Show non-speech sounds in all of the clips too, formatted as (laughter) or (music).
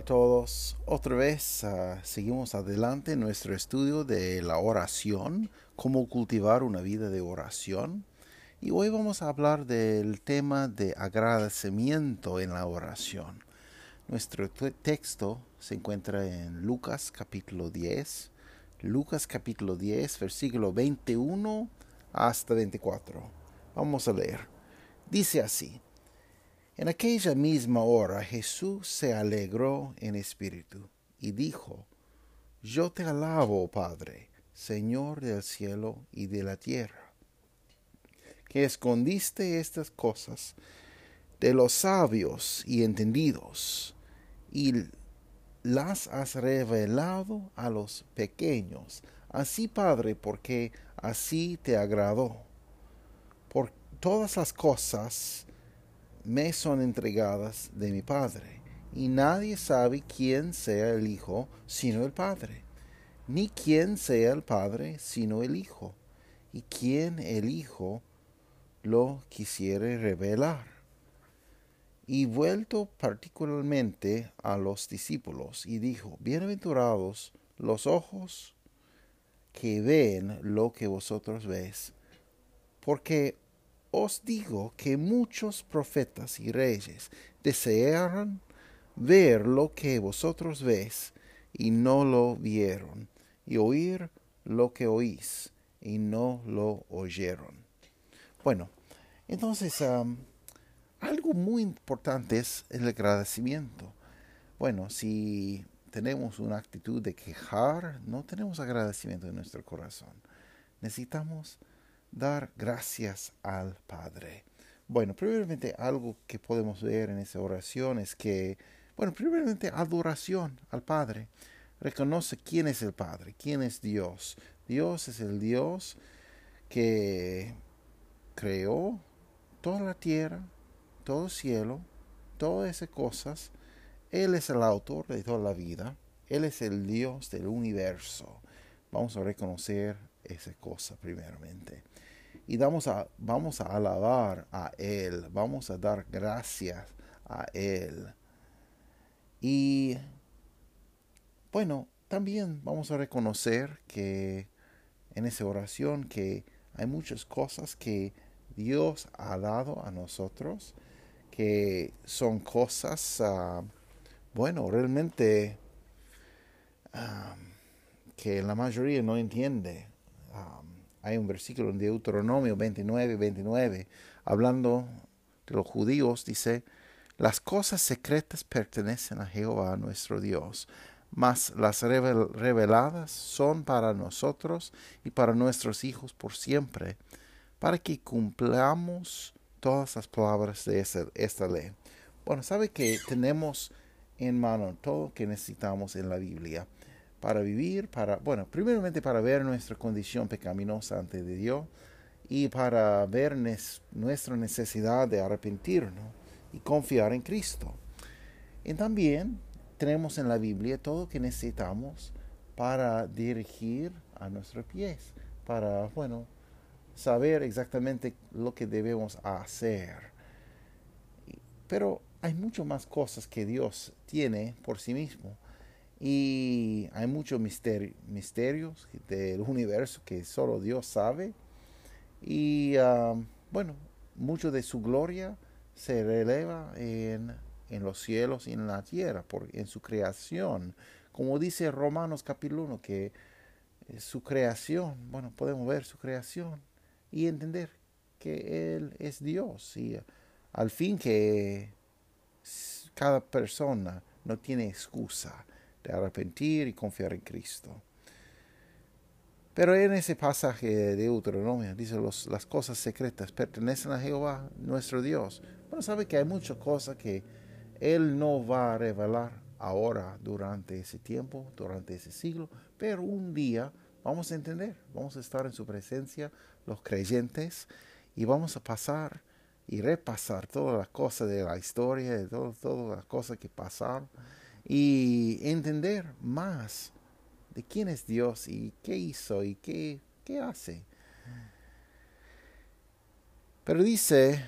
A todos, otra vez uh, seguimos adelante en nuestro estudio de la oración, cómo cultivar una vida de oración. Y hoy vamos a hablar del tema de agradecimiento en la oración. Nuestro texto se encuentra en Lucas capítulo 10, Lucas capítulo 10, versículo 21 hasta 24. Vamos a leer. Dice así. En aquella misma hora Jesús se alegró en espíritu y dijo, Yo te alabo, Padre, Señor del cielo y de la tierra, que escondiste estas cosas de los sabios y entendidos, y las has revelado a los pequeños. Así, Padre, porque así te agradó. Por todas las cosas me son entregadas de mi Padre, y nadie sabe quién sea el Hijo sino el Padre, ni quién sea el Padre sino el Hijo, y quién el Hijo lo quisiere revelar. Y vuelto particularmente a los discípulos, y dijo, Bienaventurados los ojos que ven lo que vosotros ves, porque os digo que muchos profetas y reyes desearon ver lo que vosotros ves y no lo vieron, y oír lo que oís y no lo oyeron. Bueno, entonces algo muy importante es el agradecimiento. Bueno, si tenemos una actitud de quejar, no tenemos agradecimiento en nuestro corazón. Necesitamos dar gracias al Padre. Bueno, primeramente algo que podemos ver en esa oración es que, bueno, primeramente adoración al Padre. Reconoce quién es el Padre, quién es Dios. Dios es el Dios que creó toda la tierra, todo el cielo, todas esas cosas. Él es el autor de toda la vida. Él es el Dios del universo. Vamos a reconocer esa cosa primeramente y vamos a, vamos a alabar a Él, vamos a dar gracias a Él. Y bueno, también vamos a reconocer que en esa oración que hay muchas cosas que Dios ha dado a nosotros, que son cosas, ah, bueno, realmente ah, que la mayoría no entiende. Hay un versículo en Deuteronomio 29, 29, hablando de los judíos, dice, las cosas secretas pertenecen a Jehová nuestro Dios, mas las reveladas son para nosotros y para nuestros hijos por siempre, para que cumplamos todas las palabras de esta, esta ley. Bueno, sabe que tenemos en mano todo lo que necesitamos en la Biblia para vivir, para, bueno, primeramente para ver nuestra condición pecaminosa ante Dios y para ver nuestra necesidad de arrepentirnos y confiar en Cristo. Y también tenemos en la Biblia todo lo que necesitamos para dirigir a nuestros pies, para, bueno, saber exactamente lo que debemos hacer. Pero hay mucho más cosas que Dios tiene por sí mismo y hay muchos misterios del universo que solo Dios sabe. Y ah, bueno, mucho de su gloria se releva en, en, los cielos y en la tierra, por, en su creación. Como dice Romanos capítulo 1, que su creación, bueno, podemos ver su creación y entender que Él es Dios. Y al fin que cada persona no tiene excusa de arrepentir y confiar en Cristo. Pero en ese pasaje de Deuteronomio dice los, las cosas secretas pertenecen a Jehová nuestro Dios. Bueno, sabe que hay muchas cosas que Él no va a revelar ahora durante ese tiempo, durante ese siglo, pero un día vamos a entender, vamos a estar en su presencia, los creyentes, y vamos a pasar y repasar todas las cosas de la historia, de todas las cosas que pasaron, y entender más de quién es Dios y qué hizo y qué, qué hace. Pero dice,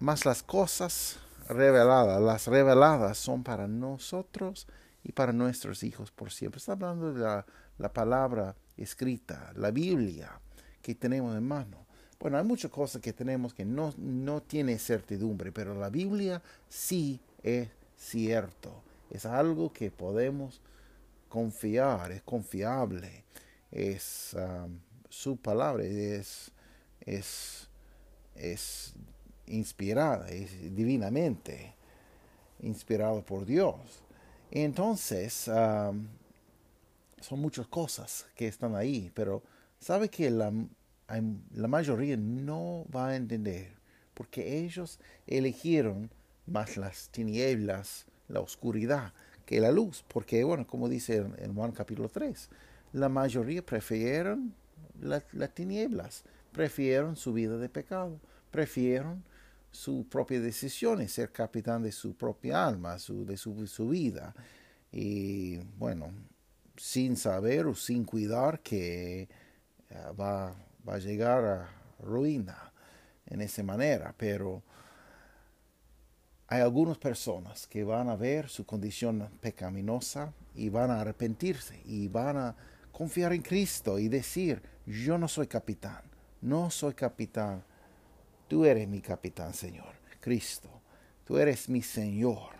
más las cosas reveladas, las reveladas son para nosotros y para nuestros hijos por siempre. Está hablando de la, la palabra escrita, la Biblia que tenemos en mano. Bueno, hay muchas cosas que tenemos que no, no tiene certidumbre, pero la Biblia sí es cierto. Es algo que podemos confiar, es confiable, es um, su palabra, es, es, es inspirada, es divinamente inspirado por Dios. Entonces, um, son muchas cosas que están ahí, pero sabe que la, la mayoría no va a entender, porque ellos eligieron más las tinieblas, la oscuridad, que la luz, porque bueno, como dice en Juan capítulo 3, la mayoría prefirieron las tinieblas, prefirieron su vida de pecado, prefirieron su propia decisión, ser capitán de su propia alma, su, de su, vida. Y bueno, sin saber o sin cuidar que eh, va, va a llegar a ruina en esa manera, pero hay algunas personas que van a ver su condición pecaminosa y van a arrepentirse y van a confiar en Cristo y decir, yo no soy capitán, no soy capitán, tú eres mi capitán, Señor, Cristo, tú eres mi Señor.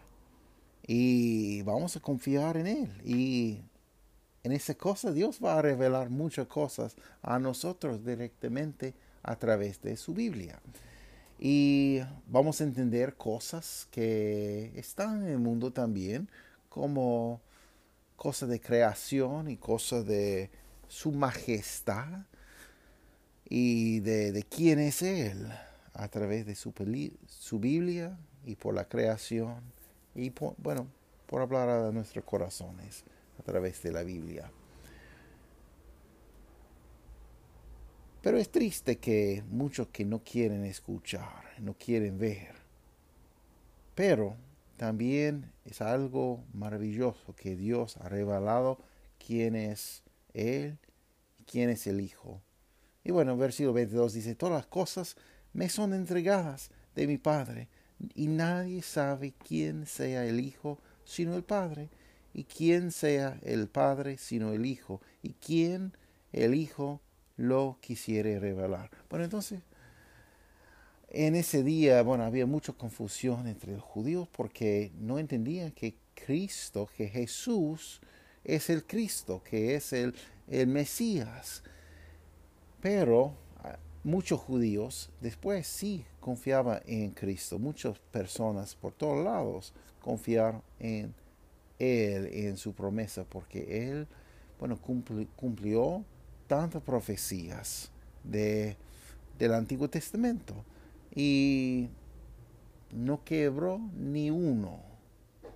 Y vamos a confiar en Él. Y en esa cosa Dios va a revelar muchas cosas a nosotros directamente a través de su Biblia y vamos a entender cosas que están en el mundo también, como cosas de creación y cosas de su majestad y de, quién es Él a través de su, su Biblia y por la creación y bueno, por hablar a nuestros corazones a través de la Biblia. Pero es triste que muchos que no quieren escuchar, no quieren ver. Pero también es algo maravilloso que Dios ha revelado quién es Él y quién es el Hijo. Y bueno, versículo 22 dice, todas las cosas me son entregadas de mi Padre, y nadie sabe quién sea el Hijo sino el Padre, y quién sea el Padre sino el Hijo, y quién el Hijo lo quisiere revelar. Bueno, entonces, en ese día, bueno, había mucha confusión entre los judíos porque no entendían que Cristo, que Jesús es el Cristo, que es el, el Mesías. Pero ah, muchos judíos después sí confiaban en Cristo. Muchas personas por todos lados confiaron en Él, en su promesa, porque Él, bueno, cumplió tantas profecías de, del Antiguo Testamento y no quebró ni uno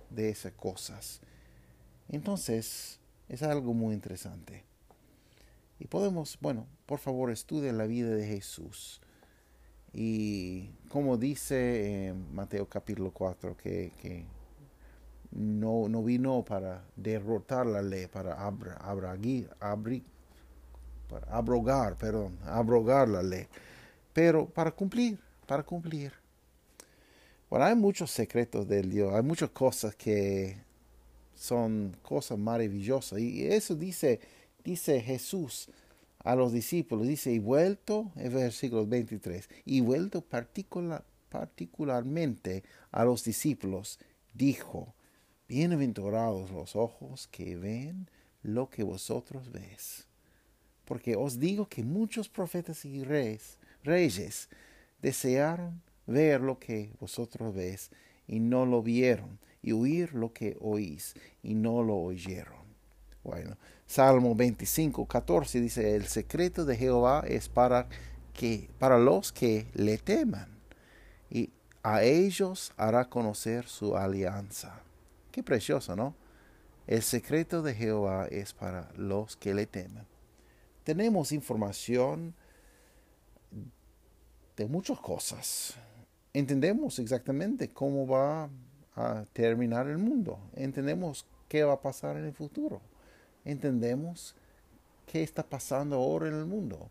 de esas cosas. Entonces, es algo muy interesante. Y podemos, bueno, por favor, estudie la vida de Jesús. Y como dice en Mateo capítulo 4, que, que no, no, vino para derrotar la ley, para abrir, abrir, para abrogar, perdón, abrogar la ley, pero para cumplir, para cumplir. Bueno, hay muchos secretos del Dios, hay muchas cosas que son cosas maravillosas. Y eso dice, dice Jesús a los discípulos, dice, y vuelto, en versículo 23, y vuelto particular, particularmente a los discípulos, dijo, bienaventurados los ojos que ven lo que vosotros ves porque os digo que muchos profetas y reyes, reyes desearon ver lo que vosotros ves y no lo vieron, y oír lo que oís y no lo oyeron. Bueno, Salmo 25, 14 dice, el secreto de Jehová es para, que, para los que le teman, y a ellos hará conocer su alianza. Qué precioso, ¿no? El secreto de Jehová es para los que le temen. Tenemos información de muchas cosas. Entendemos exactamente cómo va a terminar el mundo. Entendemos qué va a pasar en el futuro. Entendemos qué está pasando ahora en el mundo.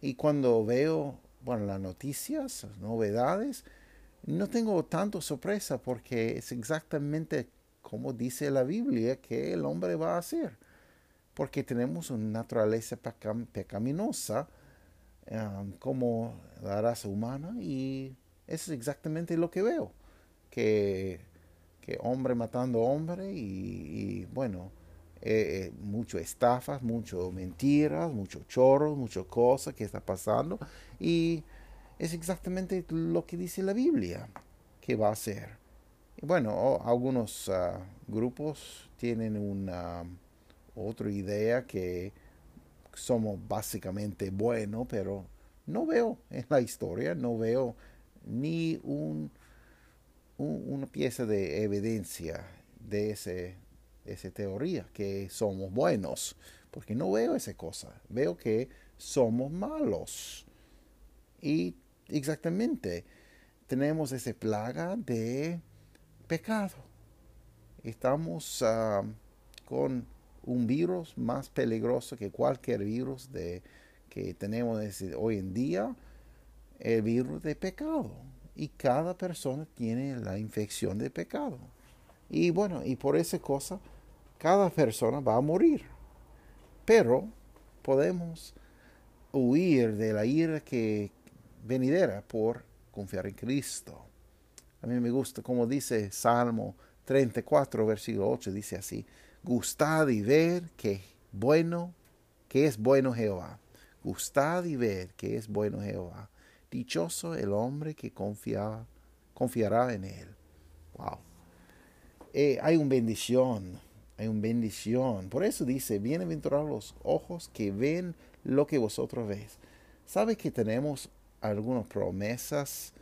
Y cuando veo, bueno, las noticias, novedades, no tengo tanto sorpresa porque es exactamente como dice la Biblia que el hombre va a hacer. Porque tenemos una naturaleza pecaminosa um, como la raza humana y eso es exactamente lo que veo. Que, que hombre matando hombre y, bueno, eh, eh, mucho estafas, mucho mentiras, mucho chorros, muchas cosas que está pasando y es exactamente lo que dice la Biblia que va a ser. Bueno, algunos ah, grupos tienen una otra idea que somos básicamente buenos, pero no veo en la historia, no veo ni un, una pieza de evidencia de ese, esa teoría que somos buenos, porque no veo esa cosa, veo que somos malos. Y exactamente tenemos esa plaga de pecado. Estamos ah, con un virus más peligroso que cualquier virus de, que tenemos hoy en día, el virus de pecado. Y cada persona tiene la infección de pecado. Y bueno, y por esa cosa, cada persona va a morir. Pero podemos huir de la ira que venidera por confiar en Cristo. A mí me gusta, como dice Salmo 34, versículo 8, dice así, gustad y ver que bueno, que es bueno Jehová. Gustad y ver que es bueno Jehová. Dichoso el hombre que confía, confiará en él. Wow. Eh, hay una bendición, hay una bendición. Por eso dice, bienaventurados los ojos que ven lo que vosotros veis. ¿Sabe que tenemos algunas promesas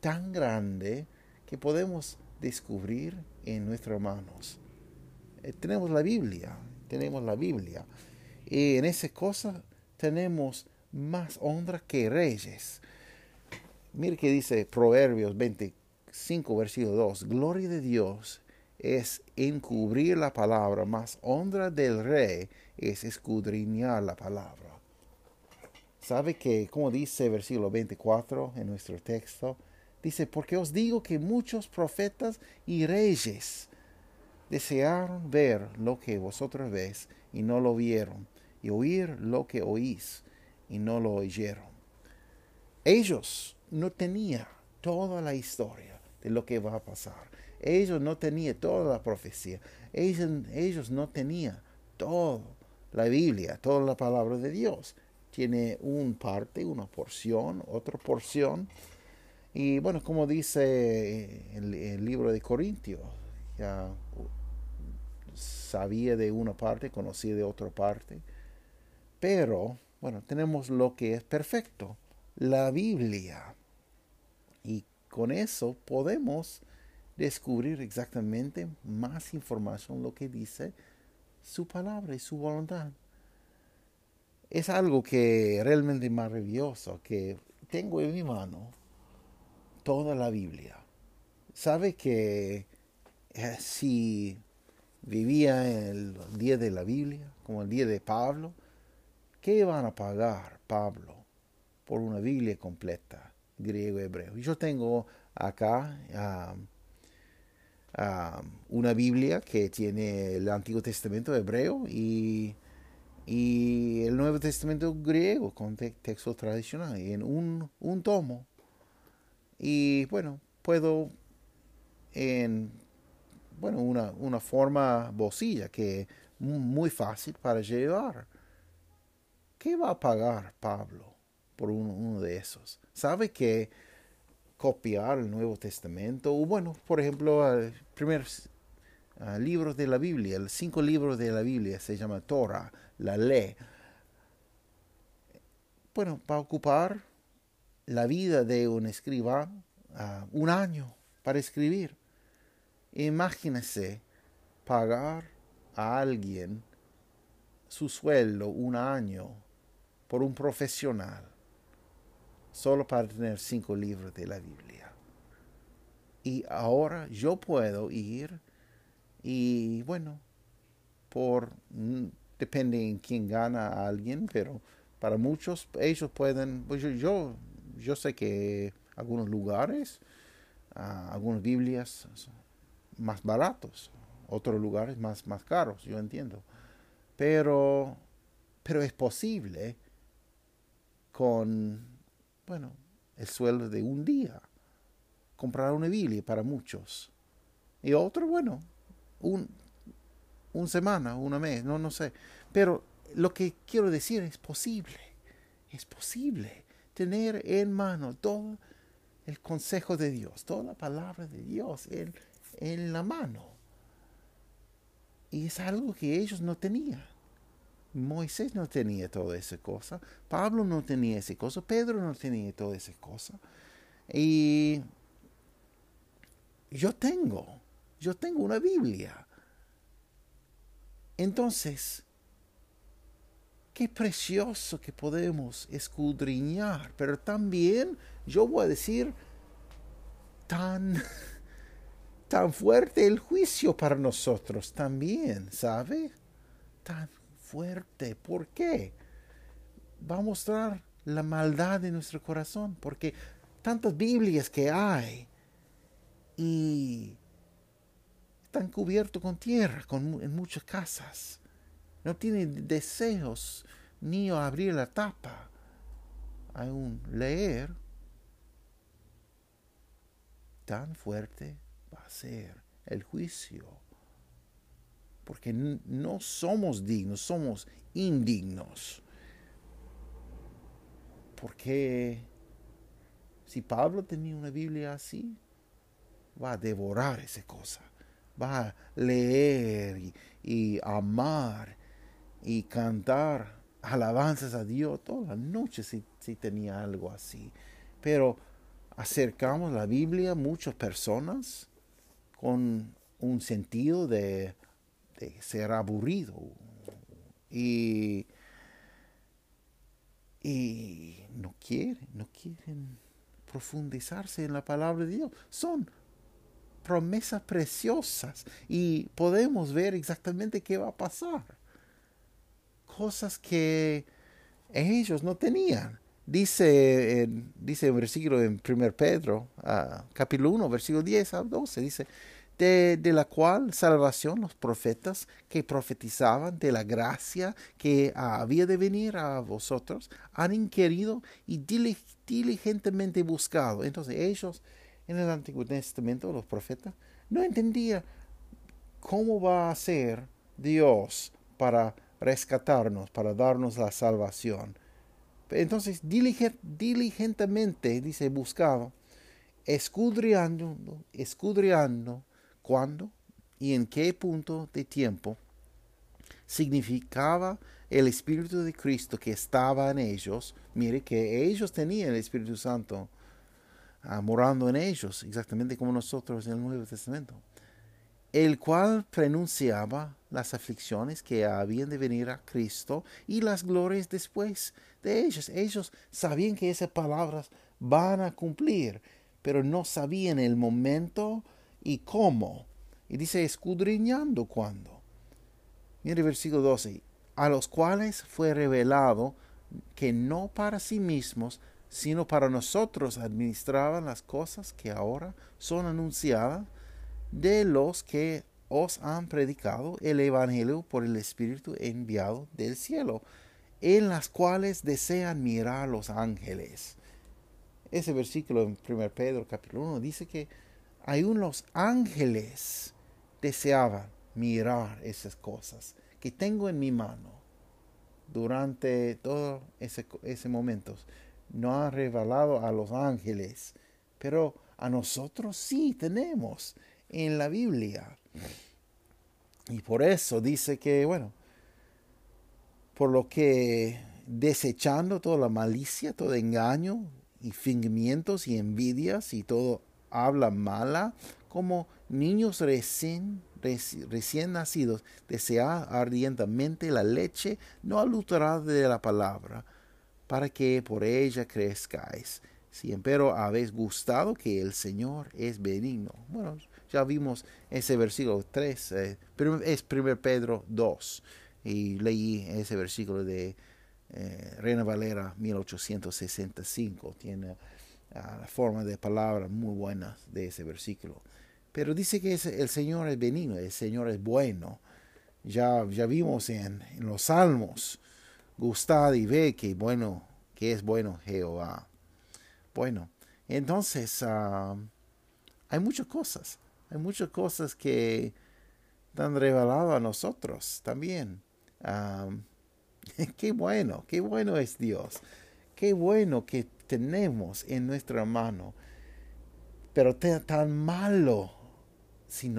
tan grandes que podemos descubrir en nuestras manos. Eh, tenemos la Biblia, tenemos la Biblia. Y en esa cosa tenemos más honra que reyes. Mire que dice Proverbios 25, versículo 2. Gloria de Dios es encubrir la palabra, más honra del rey es escudriñar la palabra. ¿Sabe que, como dice versículo 24 en nuestro texto, Dice, porque os digo que muchos profetas y reyes desearon ver lo que vosotros veis y no lo vieron, y oír lo que oís y no lo oyeron. Ellos no tenían toda la historia de lo que va a pasar. Ellos no tenían toda la profecía. Ellos, ellos no tenían toda la Biblia, toda la palabra de Dios. Tiene un parte, una porción, otra porción y bueno, como dice el, libro de Corintios, ya sabía de una parte, conocía de otra parte, pero bueno, tenemos lo que es perfecto, la Biblia. Y con eso podemos descubrir exactamente más información lo que dice su palabra y su voluntad. Es algo que realmente maravilloso que tengo en mi mano toda la Biblia. ¿Sabe que eh, si vivía el día de la Biblia, como el día de Pablo, ¿qué van a pagar Pablo por una Biblia completa, griego y hebreo? Yo tengo acá una Biblia que tiene el Antiguo Testamento hebreo y, y el Nuevo Testamento griego con texto tradicional en un, un tomo. Y bueno, puedo en bueno, una, una forma bolsilla que es muy fácil para llevar. ¿Qué va a pagar Pablo por uno, de esos? ¿Sabe que copiar el Nuevo Testamento? O bueno, por ejemplo, el primer libro de la Biblia, los cinco libros de la Biblia se llama Torah, la ley. Bueno, va a ocupar la vida de un escribano, un año para escribir. Imagínese pagar a alguien su sueldo un año por un profesional solo para tener cinco libros de la Biblia. Y ahora yo puedo ir y bueno, por mm, depende en quién gana a alguien, pero para muchos ellos pueden, pues yo, yo, sé que algunos lugares, ah, algunas Biblias más baratos, otros lugares más, más caros, yo entiendo. Pero, pero es posible con, bueno, el sueldo de un día comprar una Biblia para muchos. Y otro, bueno, un, un semana, una mes, no, no sé. Pero lo que quiero decir es posible, es posible tener en mano todo el consejo de Dios, toda la palabra de Dios en, en la mano. Y es algo que ellos no tenían. Moisés no tenía toda esa cosa. Pablo no tenía esa cosa. Pedro no tenía toda esa cosa. Y yo tengo, yo tengo una Biblia. Entonces, qué precioso que podemos escudriñar, pero también yo voy a decir tan (laughs) tan fuerte el juicio para nosotros también, ¿sabe? Tan fuerte. ¿Por qué? Va a mostrar la maldad de nuestro corazón, porque tantas Biblias que hay y están cubiertos con tierra en muchas casas. No tienen deseos ni a abrir la tapa, un leer tan fuerte va a ser el juicio. Porque no somos dignos, somos indignos. Porque si Pablo tenía una Biblia así, va a devorar esa cosa. Va a leer y, amar y cantar alabanzas a Dios toda la noche si, si tenía algo así. Pero acercamos la Biblia a muchas personas con un sentido de, ser aburrido y, y no quieren, no quieren profundizarse en la palabra de Dios. Son promesas preciosas y podemos ver exactamente qué va a pasar. Cosas que ellos no tenían. Dice, en, dice el versículo en 1 Pedro, ah, capítulo 1, versículo 10 a 12, dice, de, de, la cual salvación los profetas que profetizaban de la gracia que había de venir a vosotros han inquirido y diligentemente buscado. Entonces ellos en el Antiguo Testamento, los profetas, no entendían cómo va a ser Dios para rescatarnos, para darnos la salvación. Entonces, diligentemente, dice, buscaba, escudriando, escudriando cuándo y en qué punto de tiempo significaba el Espíritu de Cristo que estaba en ellos. Mire que ellos tenían el Espíritu Santo ah, morando en ellos, exactamente como nosotros en el Nuevo Testamento, el cual pronunciaba las aflicciones que habían de venir a Cristo y las glorias después de ellos. Ellos sabían que esas palabras van a cumplir, pero no sabían el momento y cómo. Y dice escudriñando cuándo. Mire el versículo 12. A los cuales fue revelado que no para sí mismos, sino para nosotros administraban las cosas que ahora son anunciadas de los que os han predicado el Evangelio por el Espíritu enviado del cielo, en las cuales desean mirar los ángeles. Ese versículo en 1 Pedro capítulo 1 dice que hay unos ángeles deseaban mirar esas cosas que tengo en mi mano durante todo ese, ese momento. No ha revelado a los ángeles, pero a nosotros sí tenemos en la Biblia. Y por eso dice que, bueno, por lo que desechando toda la malicia, todo engaño y fingimientos y envidias y todo habla mala, como niños recién, recién nacidos, desead ardientemente la leche no adulterada de la palabra, para que por ella crezcáis. Si empero habéis gustado que el Señor es benigno. Bueno, ya vimos ese versículo 3, eh, es 1 Pedro 2, y leí ese versículo de eh, Reina Valera 1865. Tiene ah, la forma de palabras muy buenas de ese versículo. Pero dice que el Señor es benigno, el Señor es bueno. Ya, ya vimos en, los salmos, gustad y ve que bueno, que es bueno Jehová. Bueno, entonces ah, hay muchas cosas, hay muchas cosas que han revelado a nosotros también. Ah, (laughs) qué bueno, qué bueno es Dios. Qué bueno que tenemos en nuestra mano. Pero tan malo si,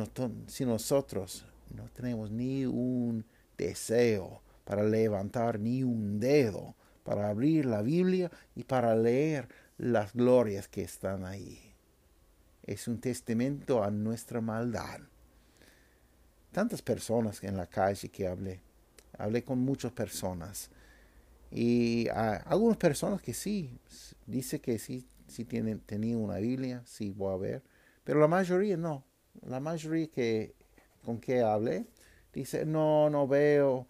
si nosotros no tenemos ni un deseo para levantar ni un dedo, para abrir la Biblia y para leer las glorias que están ahí. Es un testamento a nuestra maldad. Tantas personas en la calle que hablé hablé con muchas personas. Y algunas personas que sí, dice que sí, sí tienen, tenían una Biblia, sí voy a ver, pero la mayoría no. La mayoría que con que hablé dice, no, no veo,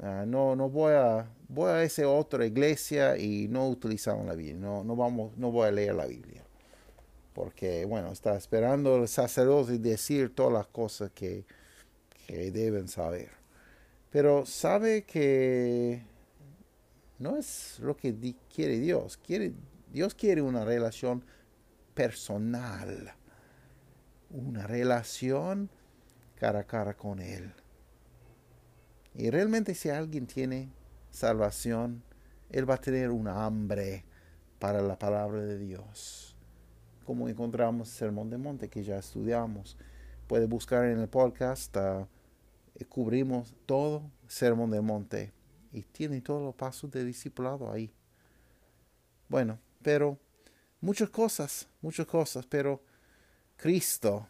ah, no, no voy a, voy a esa otra iglesia y no utilizamos la Biblia, no, no, vamos, no voy a leer la Biblia. Porque, bueno, está esperando el sacerdote decir todas las cosas que, que deben saber. Pero sabe que no es lo que quiere Dios. Quiere, Dios quiere una relación personal, una relación cara a cara con Él. Y realmente si alguien tiene salvación, Él va a tener una hambre para la palabra de Dios. Como encontramos el Sermón de Monte que ya estudiamos. Puede buscar en el podcast. Uh, eh, cubrimos todo Sermón del Monte y tiene todos los pasos de discipulado ahí. Bueno, pero muchas cosas, muchas cosas, pero Cristo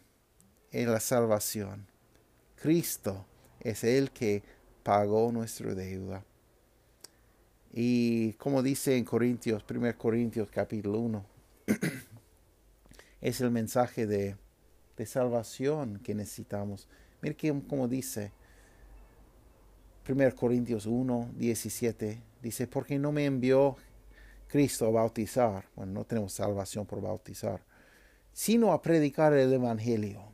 es la salvación. Cristo es el que pagó nuestra deuda. Y como dice en Corintios, 1 Corintios capítulo 1, (clears throat) es el mensaje de, de salvación que necesitamos. Mire como dice 1 Corintios 1, 17, dice, porque no me envió Cristo a bautizar, bueno, no tenemos salvación por bautizar, sino a predicar el Evangelio,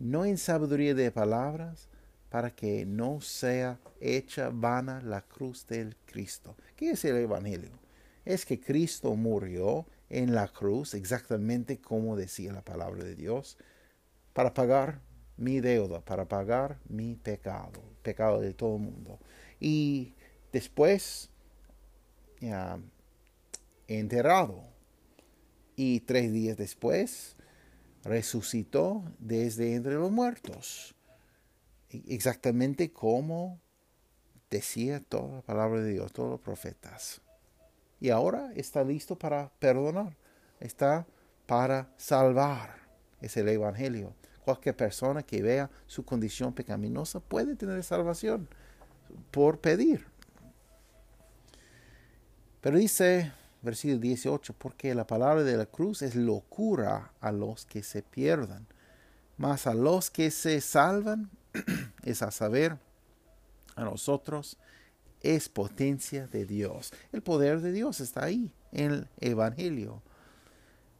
no en sabiduría de palabras, para que no sea hecha vana la cruz del Cristo. ¿Qué es el Evangelio? Es que Cristo murió en la cruz exactamente como decía la palabra de Dios, para pagar mi deuda, para pagar mi pecado, pecado de todo el mundo. Y después, enterrado. Y tres días después, resucitó desde entre los muertos. E-, exactamente como decía toda la palabra de Dios, todos los profetas. Y ahora está listo para perdonar, está para salvar. Es el Evangelio. Cualquier persona que vea su condición pecaminosa puede tener salvación por pedir. Pero dice, versículo 18, porque la palabra de la cruz es locura a los que se pierdan, mas a los que se salvan, (clears throat) es a saber, a nosotros, es potencia de Dios. El poder de Dios está ahí, en el Evangelio.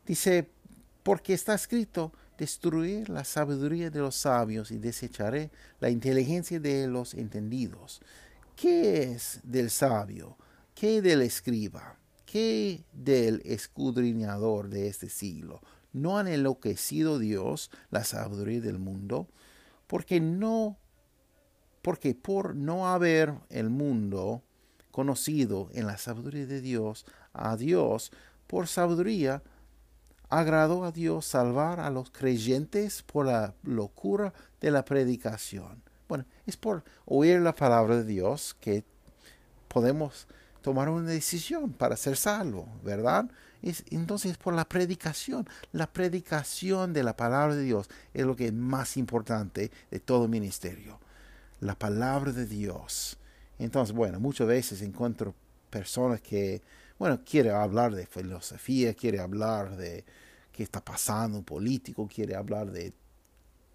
Dice, porque está escrito, destruir la sabiduría de los sabios y desecharé la inteligencia de los entendidos. ¿Qué es del sabio? ¿Qué del escriba? ¿Qué del escudriñador de este siglo? ¿No han enloquecido Dios la sabiduría del mundo? Porque no, porque por no haber el mundo conocido en la sabiduría de Dios, a Dios, por sabiduría, agradó a Dios salvar a los creyentes por la locura de la predicación. Bueno, es por oír la palabra de Dios que podemos tomar una decisión para ser salvo, ¿verdad? Es, entonces, por la predicación, la predicación de la palabra de Dios es lo que es más importante de todo ministerio. La palabra de Dios. Entonces, bueno, muchas veces encuentro personas que, bueno, quiere hablar de filosofía, quiere hablar de qué está pasando político, quiere hablar de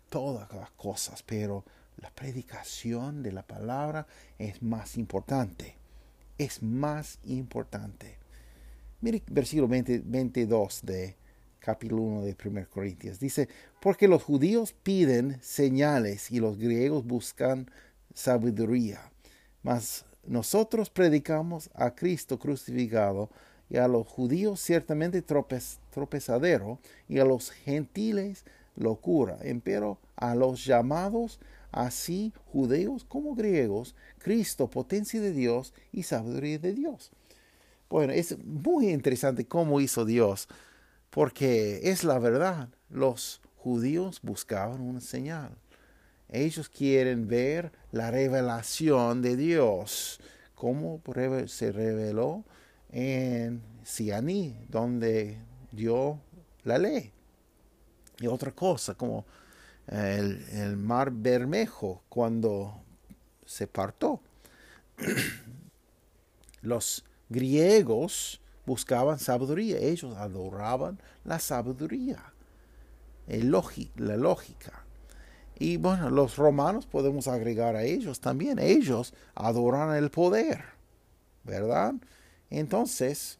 todas las cosas, pero la predicación de la palabra es más importante. Es más importante. Mire versículo 22 de capítulo 1 de 1 Corintios. Dice, porque los judíos piden señales y los griegos buscan sabiduría. Mas nosotros predicamos a Cristo crucificado y a los judíos ciertamente tropezadero y a los gentiles locura. Pero a los llamados así judíos como griegos, Cristo, potencia de Dios y sabiduría de Dios. Bueno, es muy interesante cómo hizo Dios, porque es la verdad. Los judíos buscaban una señal. Ellos quieren ver la revelación de Dios, cómo se reveló en Sianí, donde dio la ley. Y otra cosa, como el, el mar Bermejo, cuando se partó. (clears throat) Los griegos buscaban sabiduría, ellos adoraban la sabiduría, la lógica. Y bueno, los romanos podemos agregar a ellos también, ellos adoran el poder, ¿verdad? Entonces,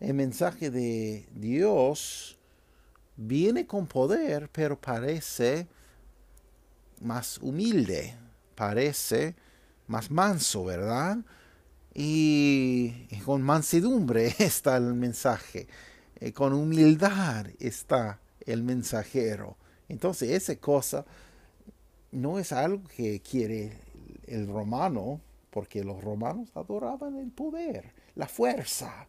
el mensaje de Dios viene con poder, pero parece más humilde, parece más manso, ¿verdad? Y, con mansedumbre (laughs) está el mensaje, eh, con humildad está el mensajero. Entonces esa cosa no es algo que quiere el romano, porque los romanos adoraban el poder, la fuerza.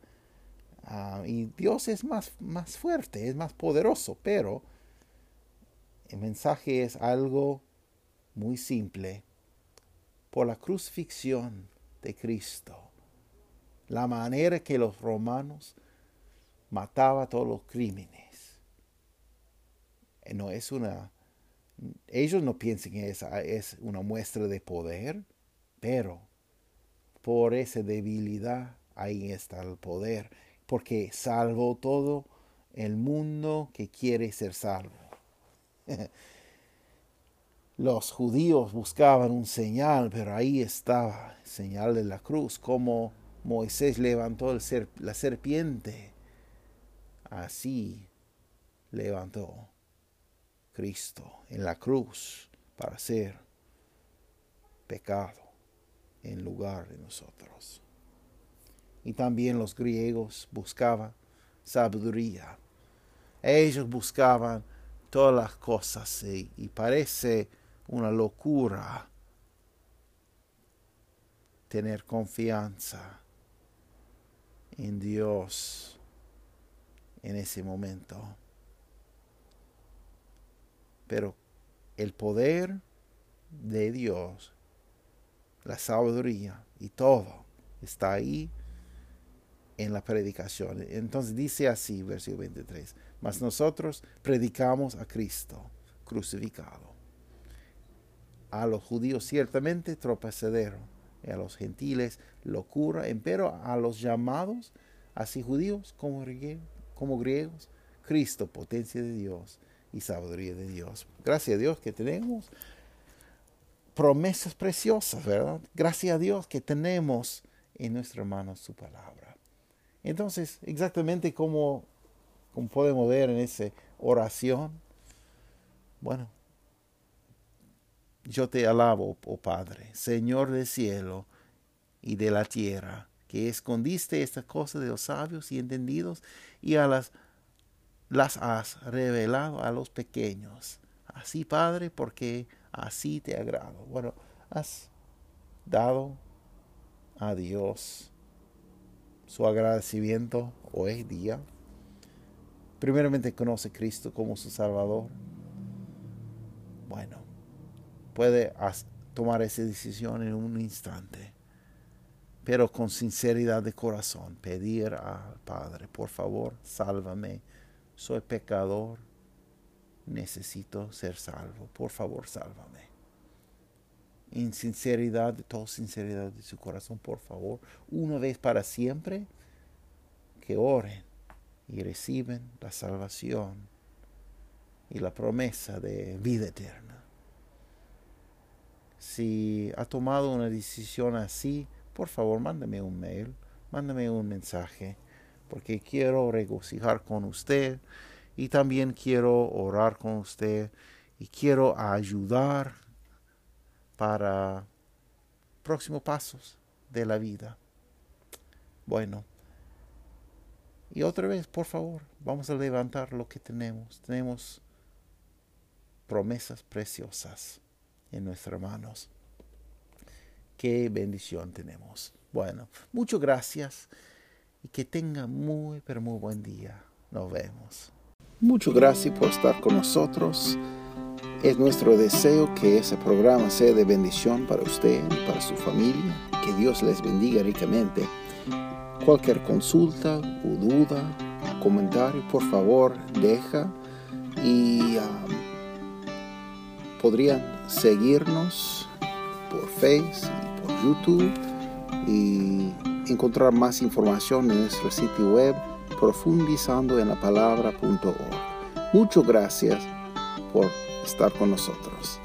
Ah, y Dios es más, más fuerte, es más poderoso, pero el mensaje es algo muy simple. Por la crucifixión de Cristo. La manera que los romanos mataban todos los crímenes. Eh, no es una. Ellos no piensan que esa es una muestra de poder, pero por esa debilidad ahí está el poder, porque salvó todo el mundo que quiere ser salvo. (laughs) Los judíos buscaban un señal, pero ahí estaba, señal de la cruz, como Moisés levantó la serpiente. Así levantó Cristo en la cruz para ser pecado en lugar de nosotros. Y también los griegos buscaban sabiduría. Ellos buscaban todas las cosas y, y parece una locura tener confianza en Dios en ese momento. Pero el poder de Dios, la sabiduría y todo está ahí en la predicación. Entonces dice así, versículo 23, mas nosotros predicamos a Cristo crucificado a los judíos ciertamente tropezadero, y a los gentiles locura, pero a los llamados, así judíos como griegos, Cristo, potencia de Dios y sabiduría de Dios. Gracias a Dios que tenemos promesas preciosas, ¿verdad? Gracias a Dios que tenemos en nuestra mano su palabra. Entonces, exactamente como, como podemos ver en esa oración, bueno, yo te alabo, oh Padre, Señor del cielo y de la tierra, que escondiste estas cosas de los sabios y entendidos y a las, las has revelado a los pequeños. Así, Padre, porque así te agrado. Bueno, has dado a Dios su agradecimiento hoy día. Primeramente conoce a Cristo como su Salvador. Bueno, puede tomar esa decisión en un instante. pero con sinceridad de corazón, pedir al Padre, por favor, sálvame, soy pecador, necesito ser salvo, por favor, sálvame. En sinceridad, de toda sinceridad de su corazón, por favor, una vez para siempre, que oren y reciben la salvación y la promesa de vida eterna. Si ha tomado una decisión así, por favor, mándame un mail, mándame un mensaje, porque quiero regocijar con usted y también quiero orar con usted y quiero ayudar para próximos pasos de la vida. Bueno, y otra vez, por favor, vamos a levantar lo que tenemos. Tenemos promesas preciosas en nuestras manos. Qué bendición tenemos. Bueno, muchas gracias y que tenga muy, pero muy buen día. Nos vemos. Muchas gracias por estar con nosotros. Es nuestro deseo que ese programa sea de bendición para usted y para su familia. Que Dios les bendiga ricamente. Cualquier consulta o duda, comentario, por favor, deja y um, podrían seguirnos por Facebook y por YouTube y encontrar más información en nuestro sitio web profundizando en la palabra.org. Muchas gracias por estar con nosotros.